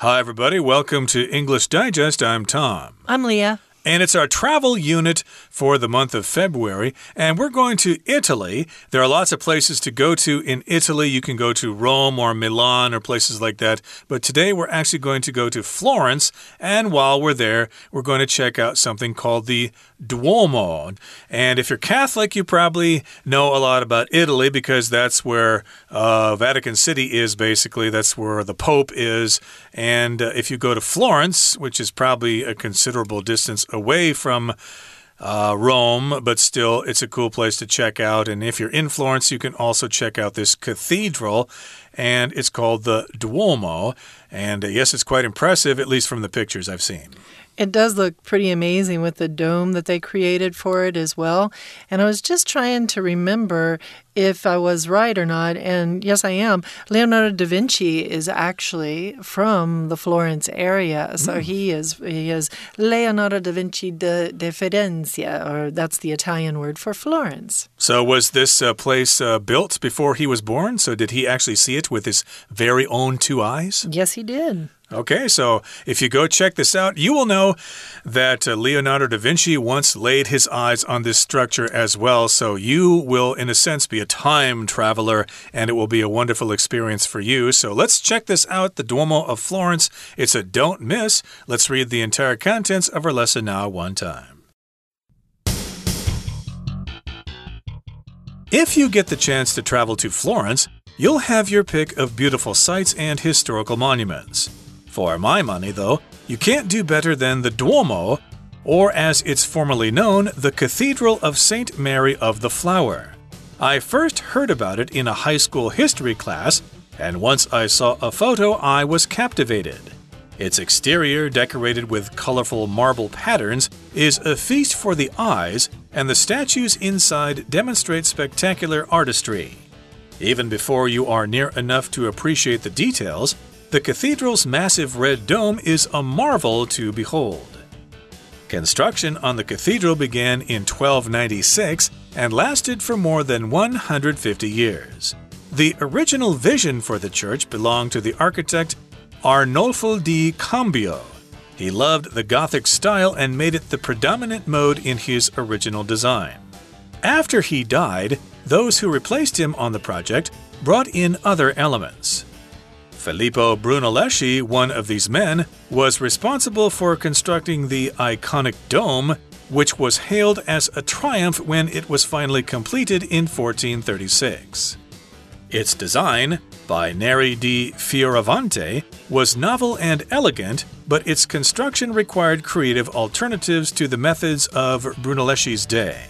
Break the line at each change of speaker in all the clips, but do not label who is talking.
Hi, everybody. Welcome to English Digest. I'm Tom.
I'm Leah.
And it's our travel unit for the month of February. And we're going to Italy. There are lots of places to go to in Italy. You can go to Rome or Milan or places like that. But today we're actually going to go to Florence. And while we're there, we're going to check out something called the Duomo. And if you're Catholic, you probably know a lot about Italy because that's where uh, Vatican City is basically. That's where the Pope is. And uh, if you go to Florence, which is probably a considerable distance away from uh, Rome, but still, it's a cool place to check out. And if you're in Florence, you can also check out this cathedral, and it's called the Duomo. And uh, yes, it's quite impressive, at least from the pictures I've seen.
It does look pretty amazing with the dome that they created for it as well. And I was just trying to remember if I was right or not. And yes, I am. Leonardo da Vinci is actually from the Florence area. So mm. he is he is Leonardo da Vinci de, de Firenze, or that's the Italian word for Florence.
So was this uh, place uh, built before he was born? So did he actually see it with his very own two eyes?
Yes, he did.
Okay, so if you go check this out, you will know that uh, Leonardo da Vinci once laid his eyes on this structure as well. So you will, in a sense, be a time traveler, and it will be a wonderful experience for you. So let's check this out the Duomo of Florence. It's a don't miss. Let's read the entire contents of our lesson now, one time. If you get the chance to travel to Florence, you'll have your pick of beautiful sights and historical monuments. For my money, though, you can't do better than the Duomo, or as it's formally known, the Cathedral of St. Mary of the Flower. I first heard about it in a high school history class, and once I saw a photo, I was captivated. Its exterior, decorated with colorful marble patterns, is a feast for the eyes, and the statues inside demonstrate spectacular artistry. Even before you are near enough to appreciate the details, the cathedral's massive red dome is a marvel to behold. Construction on the cathedral began in 1296 and lasted for more than 150 years. The original vision for the church belonged to the architect Arnolfo di Cambio. He loved the Gothic style and made it the predominant mode in his original design. After he died, those who replaced him on the project brought in other elements. Filippo Brunelleschi, one of these men, was responsible for constructing the iconic dome, which was hailed as a triumph when it was finally completed in 1436. Its design, by Neri di Fioravanti, was novel and elegant, but its construction required creative alternatives to the methods of Brunelleschi's day.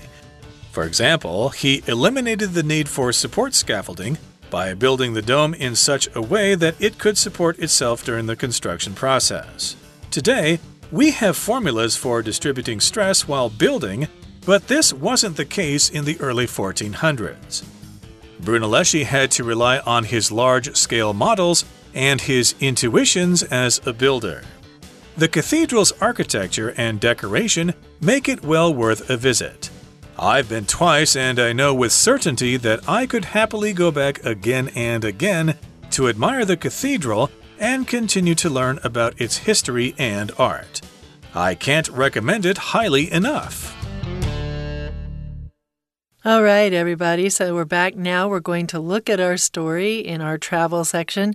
For example, he eliminated the need for support scaffolding by building the dome in such a way that it could support itself during the construction process. Today, we have formulas for distributing stress while building, but this wasn't the case in the early 1400s. Brunelleschi had to rely on his large scale models and his intuitions as a builder. The cathedral's architecture and decoration make it well worth a visit. I've been twice, and I know with certainty that I could happily go back again and again to admire the cathedral and continue to learn about its history and art. I can't recommend it highly enough.
All right, everybody. So we're back now. We're going to look at our story in our travel section.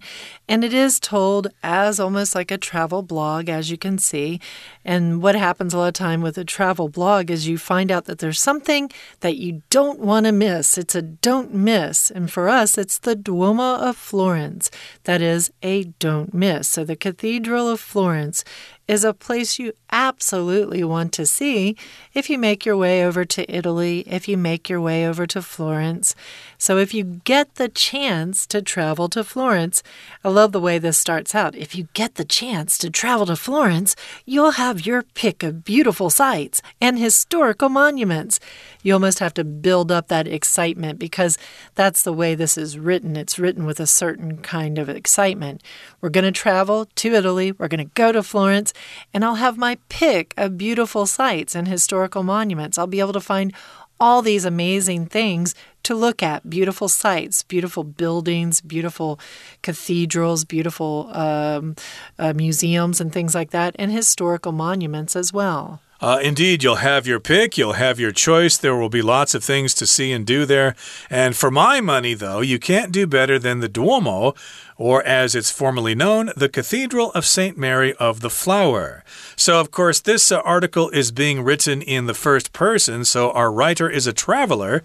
And it is told as almost like a travel blog, as you can see. And what happens a lot of time with a travel blog is you find out that there's something that you don't want to miss. It's a don't miss. And for us, it's the Duomo of Florence. That is a don't miss. So the Cathedral of Florence is a place you absolutely want to see if you make your way over to Italy, if you make your way over to Florence. So, if you get the chance to travel to Florence, I love the way this starts out. If you get the chance to travel to Florence, you'll have your pick of beautiful sights and historical monuments. You almost have to build up that excitement because that's the way this is written. It's written with a certain kind of excitement. We're going to travel to Italy, we're going to go to Florence, and I'll have my pick of beautiful sights and historical monuments. I'll be able to find all these amazing things to look at beautiful sights, beautiful buildings, beautiful cathedrals, beautiful um, uh, museums, and things like that, and historical monuments as well.
Uh, indeed, you'll have your pick, you'll have your choice. There will be lots of things to see and do there. And for my money, though, you can't do better than the Duomo, or as it's formally known, the Cathedral of St. Mary of the Flower. So, of course, this uh, article is being written in the first person, so our writer is a traveler,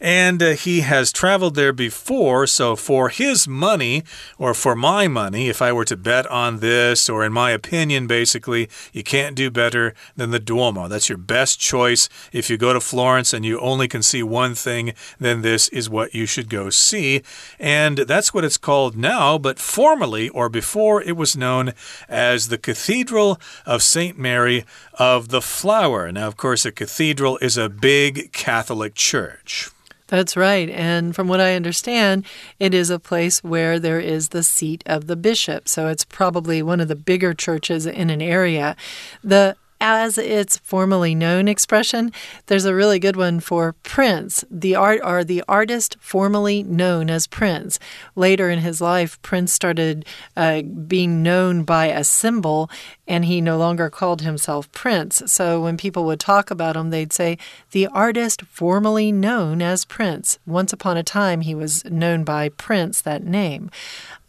and uh, he has traveled there before. So, for his money, or for my money, if I were to bet on this, or in my opinion, basically, you can't do better than the Duomo. That's your best choice. If you go to Florence and you only can see one thing, then this is what you should go see. And that's what it's called now but formerly or before it was known as the Cathedral of St. Mary of the Flower. Now, of course, a cathedral is a big Catholic church.
That's right. And from what I understand, it is a place where there is the seat of the bishop. So it's probably one of the bigger churches in an area. The as its formally known expression, there's a really good one for Prince, the art or the artist formerly known as Prince. Later in his life, Prince started uh, being known by a symbol, and he no longer called himself Prince. So when people would talk about him, they'd say the artist formerly known as Prince. Once upon a time, he was known by Prince, that name.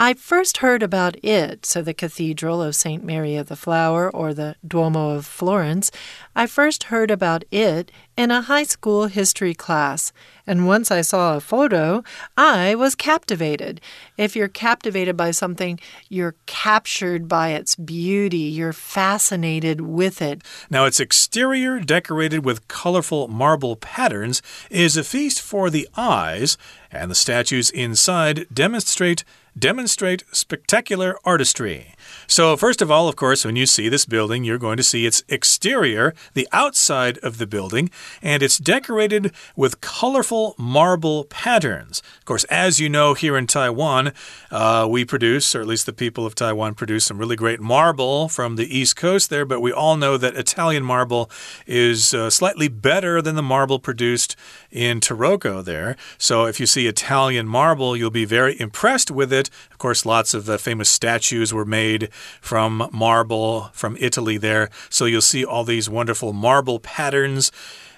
I first heard about it, so the Cathedral of St. Mary of the Flower or the Duomo of Florence. I first heard about it in a high school history class, and once I saw a photo, I was captivated. If you're captivated by something, you're captured by its beauty, you're fascinated with it.
Now, its exterior, decorated with colorful marble patterns, is a feast for the eyes, and the statues inside demonstrate demonstrate spectacular artistry. So, first of all, of course, when you see this building, you're going to see its exterior, the outside of the building, and it's decorated with colorful marble patterns. Of course, as you know, here in Taiwan, uh, we produce, or at least the people of Taiwan produce, some really great marble from the East Coast there, but we all know that Italian marble is uh, slightly better than the marble produced in Taroko there. So, if you see Italian marble, you'll be very impressed with it. Of course, lots of uh, famous statues were made from marble from Italy there. So you'll see all these wonderful marble patterns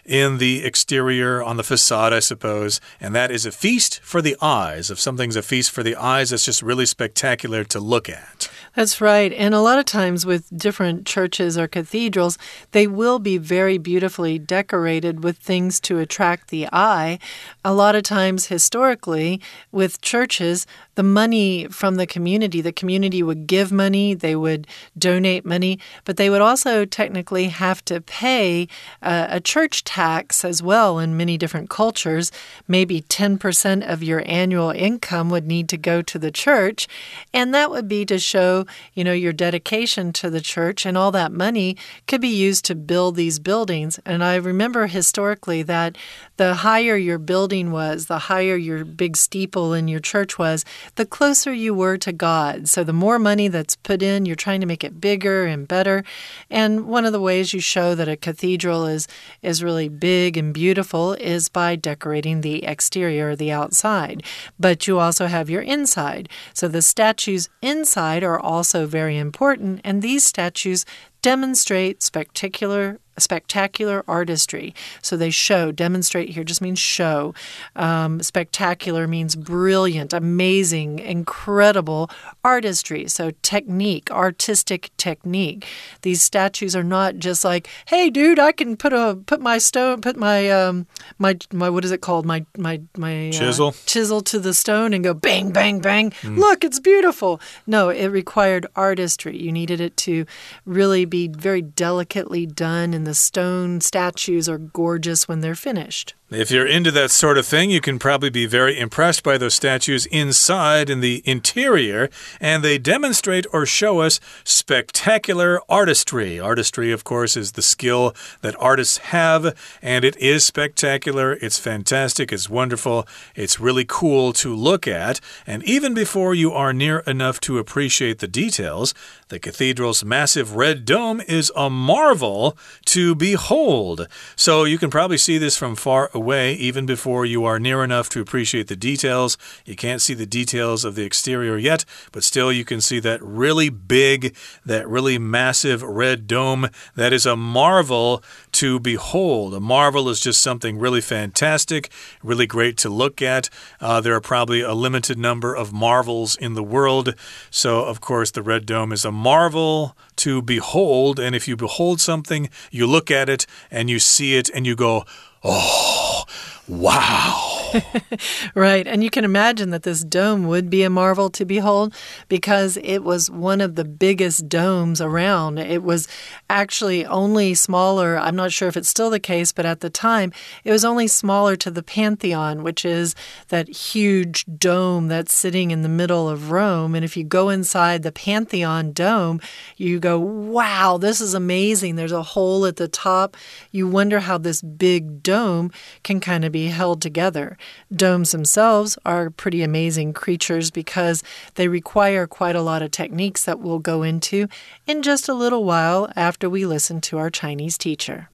in the exterior, on the facade, I suppose. And that is a feast for the eyes. If something's a feast for the eyes, it's just really spectacular to look at.
That's right. And a lot of times with different churches or cathedrals, they will be very beautifully decorated with things to attract the eye. A lot of times, historically, with churches, the money from the community, the community would give money, they would donate money, but they would also technically have to pay uh, a church tax as well in many different cultures. Maybe 10% of your annual income would need to go to the church, and that would be to show you know, your dedication to the church and all that money could be used to build these buildings. And I remember historically that the higher your building was, the higher your big steeple in your church was, the closer you were to God. So the more money that's put in, you're trying to make it bigger and better. And one of the ways you show that a cathedral is is really big and beautiful is by decorating the exterior, the outside. But you also have your inside. So the statues inside are also very important, and these statues demonstrate spectacular spectacular artistry. So they show, demonstrate here just means show. Um, spectacular means brilliant, amazing, incredible artistry. So technique, artistic technique. These statues are not just like, hey, dude, I can put a put my stone, put my um my my what is it called, my my my
uh, chisel
chisel to the stone and go bang bang bang. Mm. Look, it's beautiful. No, it required artistry. You needed it to really be very delicately done in the the stone statues are gorgeous when they're finished.
If you're into that sort of thing, you can probably be very impressed by those statues inside in the interior, and they demonstrate or show us spectacular artistry. Artistry, of course, is the skill that artists have, and it is spectacular. It's fantastic. It's wonderful. It's really cool to look at. And even before you are near enough to appreciate the details, the cathedral's massive red dome is a marvel to behold. So you can probably see this from far away away even before you are near enough to appreciate the details. You can't see the details of the exterior yet, but still you can see that really big, that really massive red dome. That is a marvel to behold. A marvel is just something really fantastic, really great to look at. Uh, there are probably a limited number of marvels in the world. So, of course, the red dome is a marvel to behold. And if you behold something, you look at it and you see it and you go, oh, wow.
right. And you can imagine that this dome would be a marvel to behold because it was one of the biggest domes around. It was actually only smaller. I'm not sure if it's still the case, but at the time, it was only smaller to the Pantheon, which is that huge dome that's sitting in the middle of Rome. And if you go inside the Pantheon dome, you go, wow, this is amazing. There's a hole at the top. You wonder how this big dome can kind of be held together. Domes themselves are pretty amazing creatures because they require quite a lot of techniques that we'll go into in just a little while after we listen to our Chinese teacher.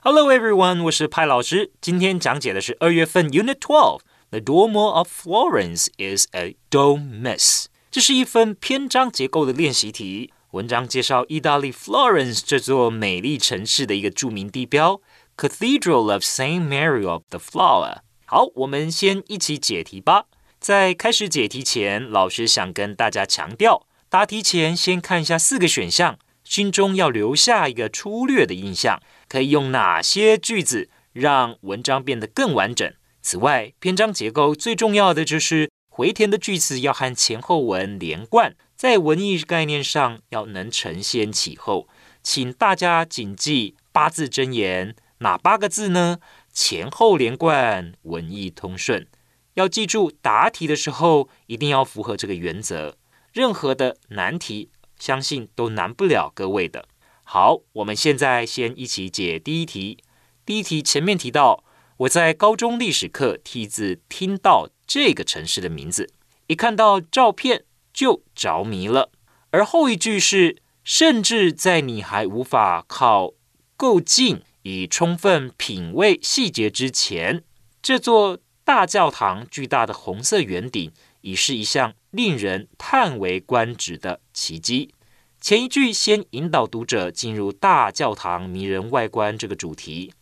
Hello everyone，我是派老师。今天讲解的是二月份 Unit Twelve。The Duomo of Florence is a don't miss。这是一份篇章结构的练习题。文章介绍意大利 Florence 这座美丽城市的一个着名地标 Cathedral of Saint Mary of the Flower。 好，我们先一起解题吧。在开始解题前，老师想跟大家强调，答题前先看一下四个选项，心中要留下一个粗略的印象，可以用哪些句子让文章变得更完整。此外，篇章结构最重要的就是回填的句子要和前后文连贯，在文意概念上要能承先启后。请大家谨记八字真言，哪八个字呢？前后连贯，文意通顺。要记住，答题的时候一定要符合这个原则。任何的难题，相信都难不了各位的。好，我们现在先一起解第一题。第一题前面提到，我在高中历史课梯子听到这个城市的名字，一看到照片就着迷了。而后一句是，甚至在你还无法靠够近。以充分品味细节之前，这座大教堂巨大的红色圆顶已是一项令人叹为观止的奇迹。前一句先引导读者进入大教堂迷人外观这个主题，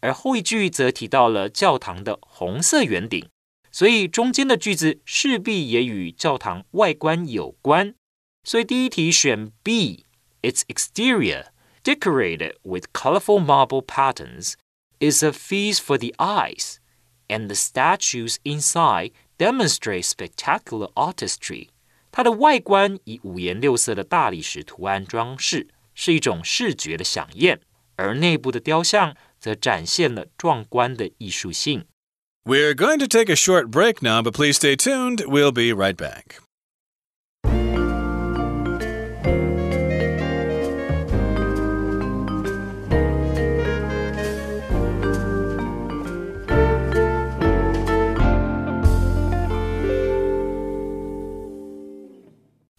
而后一句则提到了教堂的红色圆顶，所以中间的句子势必也与教堂外观有关。所以第一题选 B，its exterior。decorated with colorful marble patterns, is a feast for the eyes, and the statues inside demonstrate spectacular artistry. 它的外观以五颜六色的大理石图案装饰，是一种视觉的飨宴；而内部的雕像则展现了壮观的艺术性。
We're going to take a short break now, but please stay tuned. We'll be right back.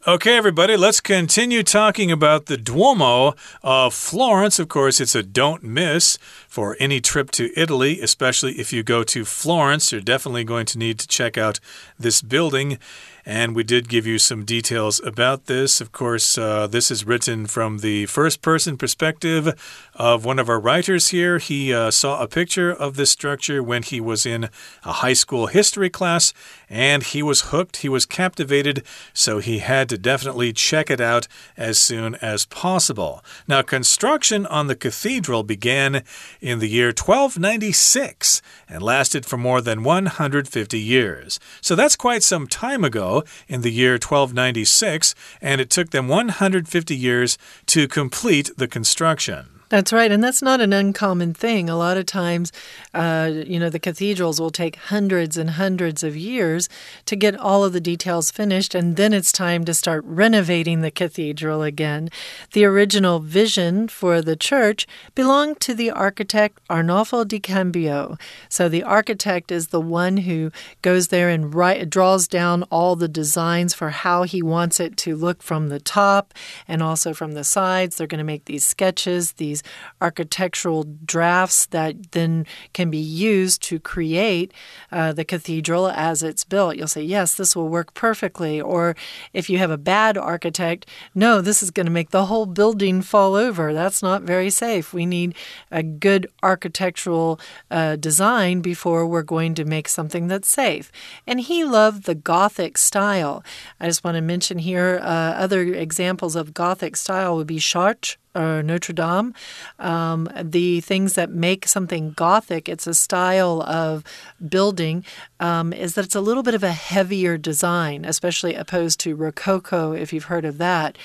Okay, everybody, let's continue talking about the Duomo of Florence. Of course, it's a don't miss for any trip to Italy, especially if you go to Florence. You're definitely going to need to check out this building. And we did give you some details about this. Of course, uh, this is written from the first person perspective of one of our writers here. He uh, saw a picture of this structure when he was in a high school history class and he was hooked, he was captivated, so he had to definitely check it out as soon as possible. Now, construction on the cathedral began in the year 1296 and lasted for more than 150 years. So that's quite some time ago in the year 1296, and it took them 150 years to complete the construction.
That's right. And that's not an uncommon thing. A lot of times, uh, you know, the cathedrals will take hundreds and hundreds of years to get all of the details finished. And then it's time to start renovating the cathedral again. The original vision for the church belonged to the architect Arnolfo di Cambio. So the architect is the one who goes there and write, draws down all the designs for how he wants it to look from the top and also from the sides. They're going to make these sketches, these these architectural drafts that then can be used to create uh, the cathedral as it's built. You'll say, yes, this will work perfectly. Or if you have a bad architect, no, this is going to make the whole building fall over. That's not very safe. We need a good architectural uh, design before we're going to make something that's safe. And he loved the Gothic style. I just want to mention here uh, other examples of Gothic style would be Chartres or Notre Dame. Um, the things that make something Gothic, it's a style of building, um, is that it's a little bit of a heavier design, especially opposed to Rococo, if you've heard of that.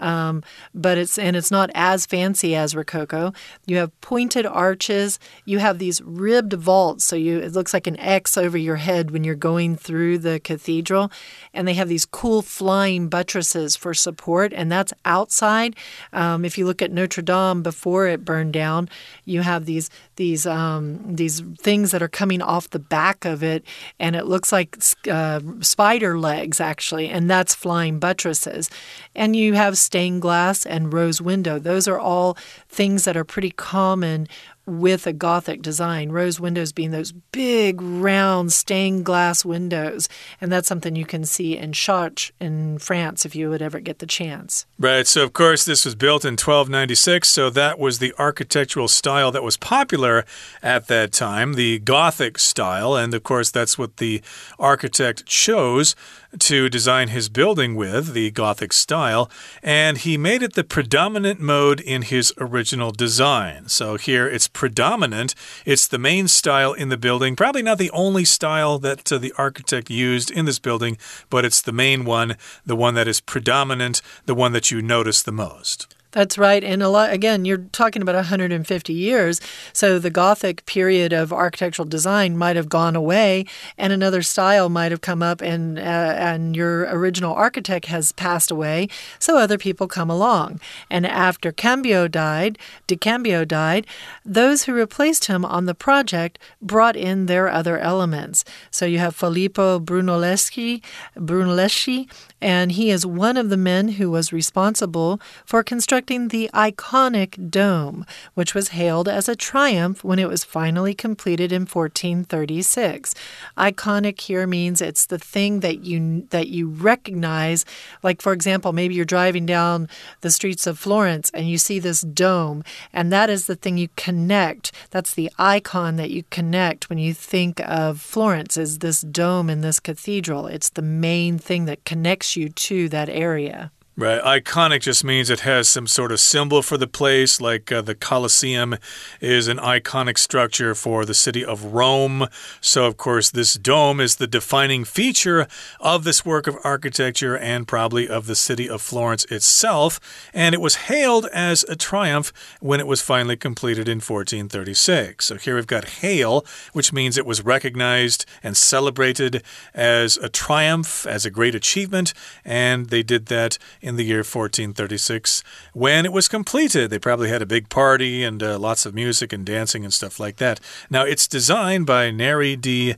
Um, but it's and it's not as fancy as Rococo. You have pointed arches. You have these ribbed vaults, so you it looks like an X over your head when you're going through the cathedral, and they have these cool flying buttresses for support, and that's outside. Um, if you look look at Notre Dame before it burned down, you have these these um, these things that are coming off the back of it, and it looks like uh, spider legs actually, and that's flying buttresses. And you have stained glass and rose window. Those are all things that are pretty common with a Gothic design. Rose windows being those big, round stained glass windows. And that's something you can see in Chartres in France if you would ever get the chance.
Right. So, of course, this was built in 1296. So, that was the architectural style that was popular at that time, the Gothic style. And, of course, that's what the architect chose to design his building with, the Gothic style, and he made it the predominant mode in his original design. So here it's predominant, it's the main style in the building, probably not the only style that uh, the architect used in this building, but it's the main one, the one that is predominant, the one that you notice the most.
That's right. And a lot, again, you're talking about 150 years. So the Gothic period of architectural design might have gone away and another style might have come up and, uh, and your original architect has passed away. So other people come along. And after Cambio died, De Cambio died, those who replaced him on the project brought in their other elements. So you have Filippo Brunelleschi, Brunelleschi and he is one of the men who was responsible for constructing the iconic dome, which was hailed as a triumph when it was finally completed in 1436. Iconic here means it's the thing that you that you recognize. Like for example, maybe you're driving down the streets of Florence and you see this dome, and that is the thing you connect. That's the icon that you connect when you think of Florence is this dome in this cathedral. It's the main thing that connects you to that area.
Right. Iconic just means it has some sort of symbol for the place, like uh, the Colosseum is an iconic structure for the city of Rome. So, of course, this dome is the defining feature of this work of architecture and probably of the city of Florence itself. And it was hailed as a triumph when it was finally completed in 1436. So, here we've got hail, which means it was recognized and celebrated as a triumph, as a great achievement. And they did that in the year 1436 when it was completed. They probably had a big party and uh, lots of music and dancing and stuff like that. Now, it's designed by Neri di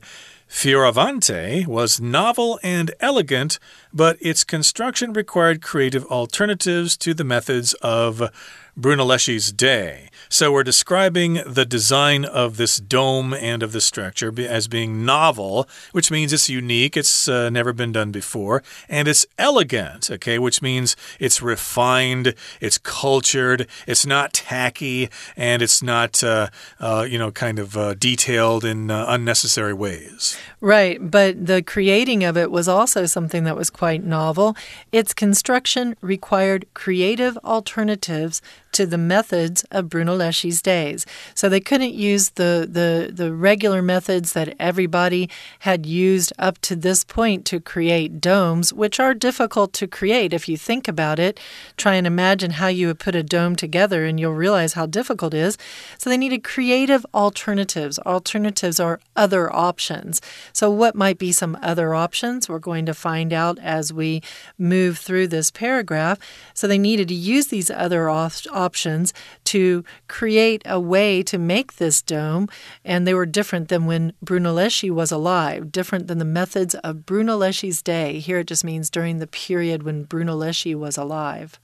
Fioravanti was novel and elegant, but its construction required creative alternatives to the methods of Brunelleschi's day. So we're describing the design of this dome and of the structure as being novel, which means it's unique, it's uh, never been done before, and it's elegant, okay, which means it's refined, it's cultured, it's not tacky, and it's not, uh, uh, you know, kind of uh, detailed in uh, unnecessary ways.
Right, but the creating of it was also something that was quite novel. Its construction required creative alternatives to the methods of Brunelleschi's days. So they couldn't use the, the, the regular methods that everybody had used up to this point to create domes, which are difficult to create if you think about it. Try and imagine how you would put a dome together and you'll realize how difficult it is. So they needed creative alternatives. Alternatives are other options. So, what might be some other options? We're going to find out as we move through this paragraph. So they needed to use these other options options to create a way to make this dome, and they were different than when Brunelleschi was alive, different than the methods of Brunelleschi's day. Here it just means during the period when Brunelleschi was alive.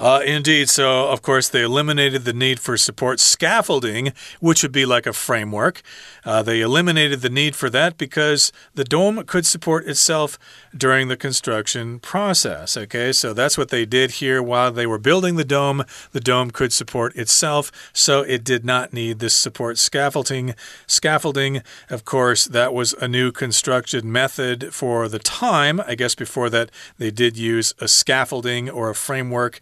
Uh, indeed. So, of course, they eliminated the need for support scaffolding, which would be like a framework. Uh, they eliminated the need for that because the dome could support itself during the construction process. Okay, so that's what they did here while they were building the dome. The dome could support itself, so it did not need this support scaffolding. Scaffolding, of course, that was a new construction method for the time. I guess before that, they did use a scaffolding or a framework.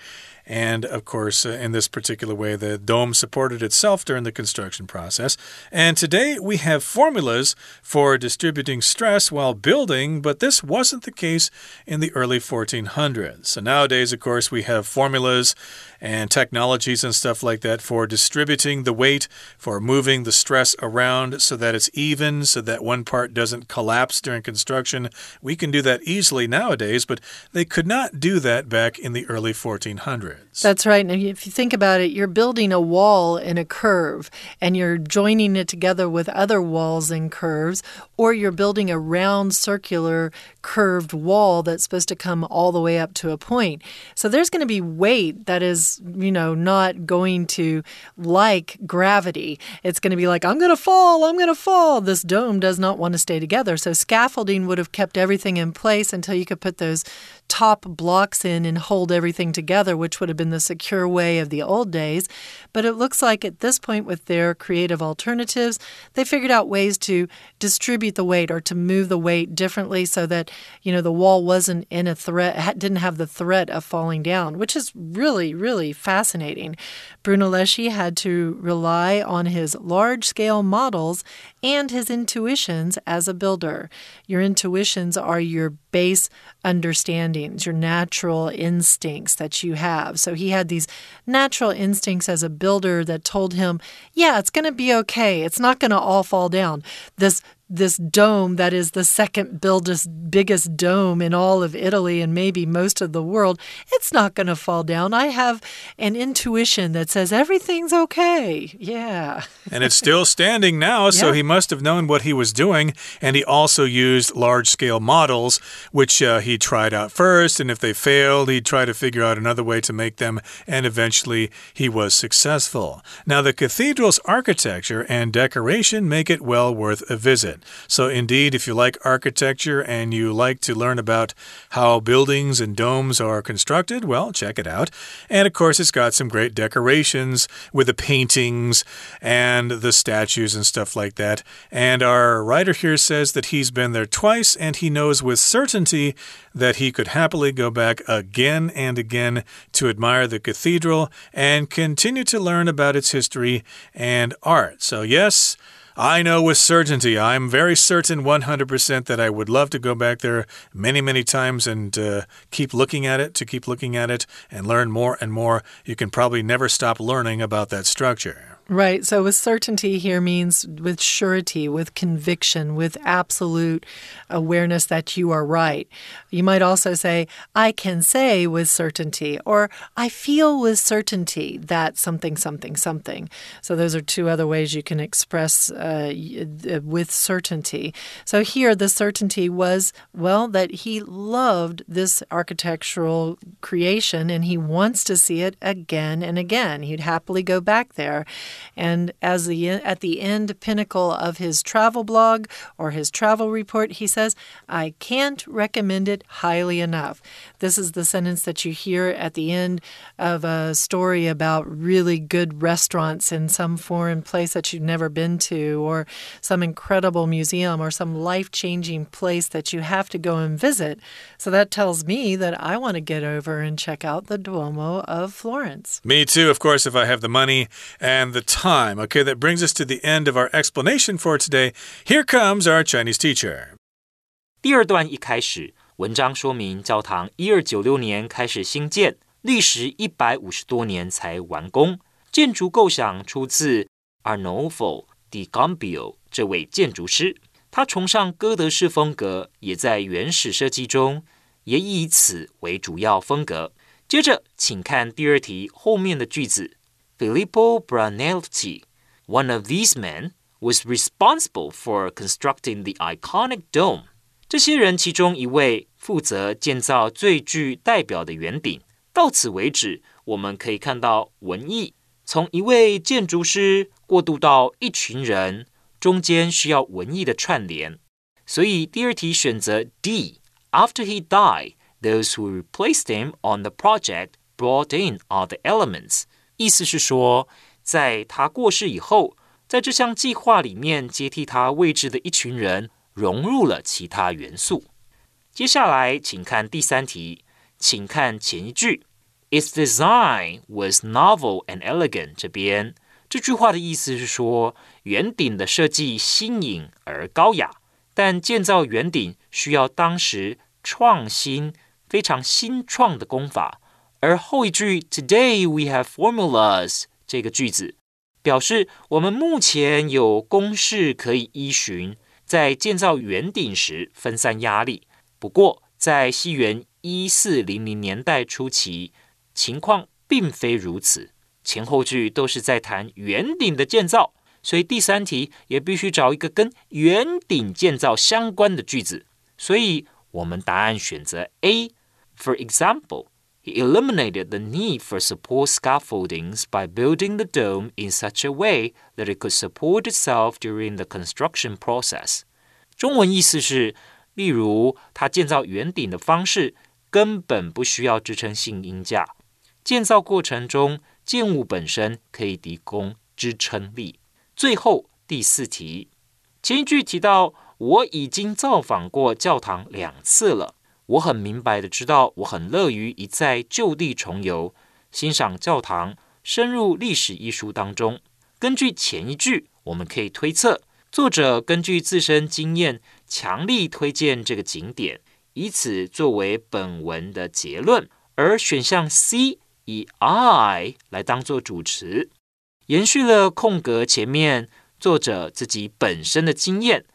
And of course, uh, in this particular way, the dome supported itself during the construction process. And today we have formulas for distributing stress while building, but this wasn't the case in the early 1400s. So nowadays, of course, we have formulas and technologies and stuff like that for distributing the weight, for moving the stress around so that it's even, so that one part doesn't collapse during construction. We can do that easily nowadays, but they could not do that back in the early 1400s.
That's right. And if you think about it, you're building a wall in a curve and you're joining it together with other walls and curves, or you're building a round circular curved wall that's supposed to come all the way up to a point. So there's going to be weight that is, you know, not going to like gravity. It's going to be like, I'm going to fall, I'm going to fall. This dome does not want to stay together. So scaffolding would have kept everything in place until you could put those top blocks in and hold everything together, which would have been the secure way of the old days. But it looks like at this point, with their creative alternatives, they figured out ways to distribute the weight or to move the weight differently so that, you know, the wall wasn't in a threat, didn't have the threat of falling down, which is really, really fascinating. Brunelleschi had to rely on his large scale models and his intuitions as a builder. Your intuitions are your base understandings, your natural instincts that you have. So he had these natural instincts as a builder that told him, yeah, it's going to be okay. It's not going to all fall down. This this dome that is the second biggest, biggest dome in all of Italy and maybe most of the world, it's not going to fall down. I have an intuition that says everything's okay. Yeah.
and it's still standing now, so he must have known what he was doing. And he also used large scale models, which uh, he tried out first. And if they failed, he'd try to figure out another way to make them. And eventually, he was successful. Now, the cathedral's architecture and decoration make it well worth a visit. So, indeed, if you like architecture and you like to learn about how buildings and domes are constructed, well, check it out. And of course, it's got some great decorations with the paintings and the statues and stuff like that. And our writer here says that he's been there twice and he knows with certainty that he could happily go back again and again to admire the cathedral and continue to learn about its history and art. So, yes. I know with certainty, I'm very certain 100% that I would love to go back there many, many times and uh, keep looking at it, to keep looking at it and learn more and more. You can probably never stop learning about that structure.
Right. So, with certainty here means with surety, with conviction, with absolute awareness that you are right. You might also say, I can say with certainty, or I feel with certainty that something, something, something. So, those are two other ways you can express uh, with certainty. So, here the certainty was, well, that he loved this architectural creation and he wants to see it again and again. He'd happily go back there. And as the at the end pinnacle of his travel blog or his travel report, he says, "I can't recommend it highly enough." This is the sentence that you hear at the end of a story about really good restaurants in some foreign place that you've never been to, or some incredible museum, or some life changing place that you have to go and visit. So that tells me that I want to get over and check out the Duomo of Florence.
Me too, of course, if I have the money and the time. Okay, that brings us to the end of our explanation for today. Here comes our Chinese teacher.
第二段一开始， 文章说明教堂一二九六年开始兴建，历时一百五十多年才完工。建筑构想出自 Arnolfo di Gambio 这位建筑师，他崇尚哥德式风格，也在原始设计中也以此为主要风格。接着，请看第二题后面的句子：Filippo Brunelleschi, one of these men, was responsible for constructing the iconic dome. 这些人其中一位负责建造最具代表的圆顶，到此为止，我们可以看到文艺从一位建筑师过渡到一群人，中间需要文艺的串联。所以第二题选择 D。After he died, those who replaced him on the project brought in all the elements。意思是说，在他过世以后，在这项计划里面接替他位置的一群人融入了其他元素。接下来，请看第三题，请看前一句，Its design was novel and elegant。这边这句话的意思是说，圆顶的设计新颖而高雅，但建造圆顶需要当时创新。非常新创的功法，而后一句 "Today we have formulas" 这个句子表示我们目前有公式可以依循，在建造圆顶时分散压力。不过，在西元一四零零年代初期，情况并非如此。前后句都是在谈圆顶的建造，所以第三题也必须找一个跟圆顶建造相关的句子。所以我们答案选择 A。For example, he eliminated the need for support scaffoldings by building the dome in such a way that it could support itself during the construction process. 中文意思是，例如他建造圆顶的方式根本不需要支撑性鹰架，建造过程中建物本身可以提供支撑力。最后第四题，前一句提到我已经造访过教堂两次了。 我很明白的知道，我很乐于一再就地重游，欣赏教堂，深入历史艺术当中。根据前一句，我们可以推测，作者根据自身经验，强力推荐这个景点，以此作为本文的结论。而选项 C 以 I 来当做主词，延续了空格前面作者自己本身的经验，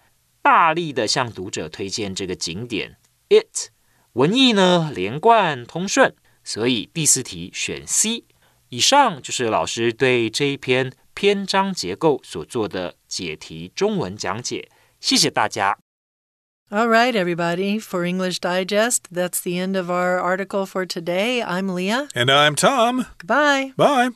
大力的向读者推荐这个景点。It 文意呢连贯通顺，所以第四题选 C。以上就是老师对这一篇篇章结构所做的解题中文讲解，谢谢大家。
All right, everybody. For English Digest, that's the end of our article for today. I'm Leah.
And I'm Tom.
Goodbye.
Bye.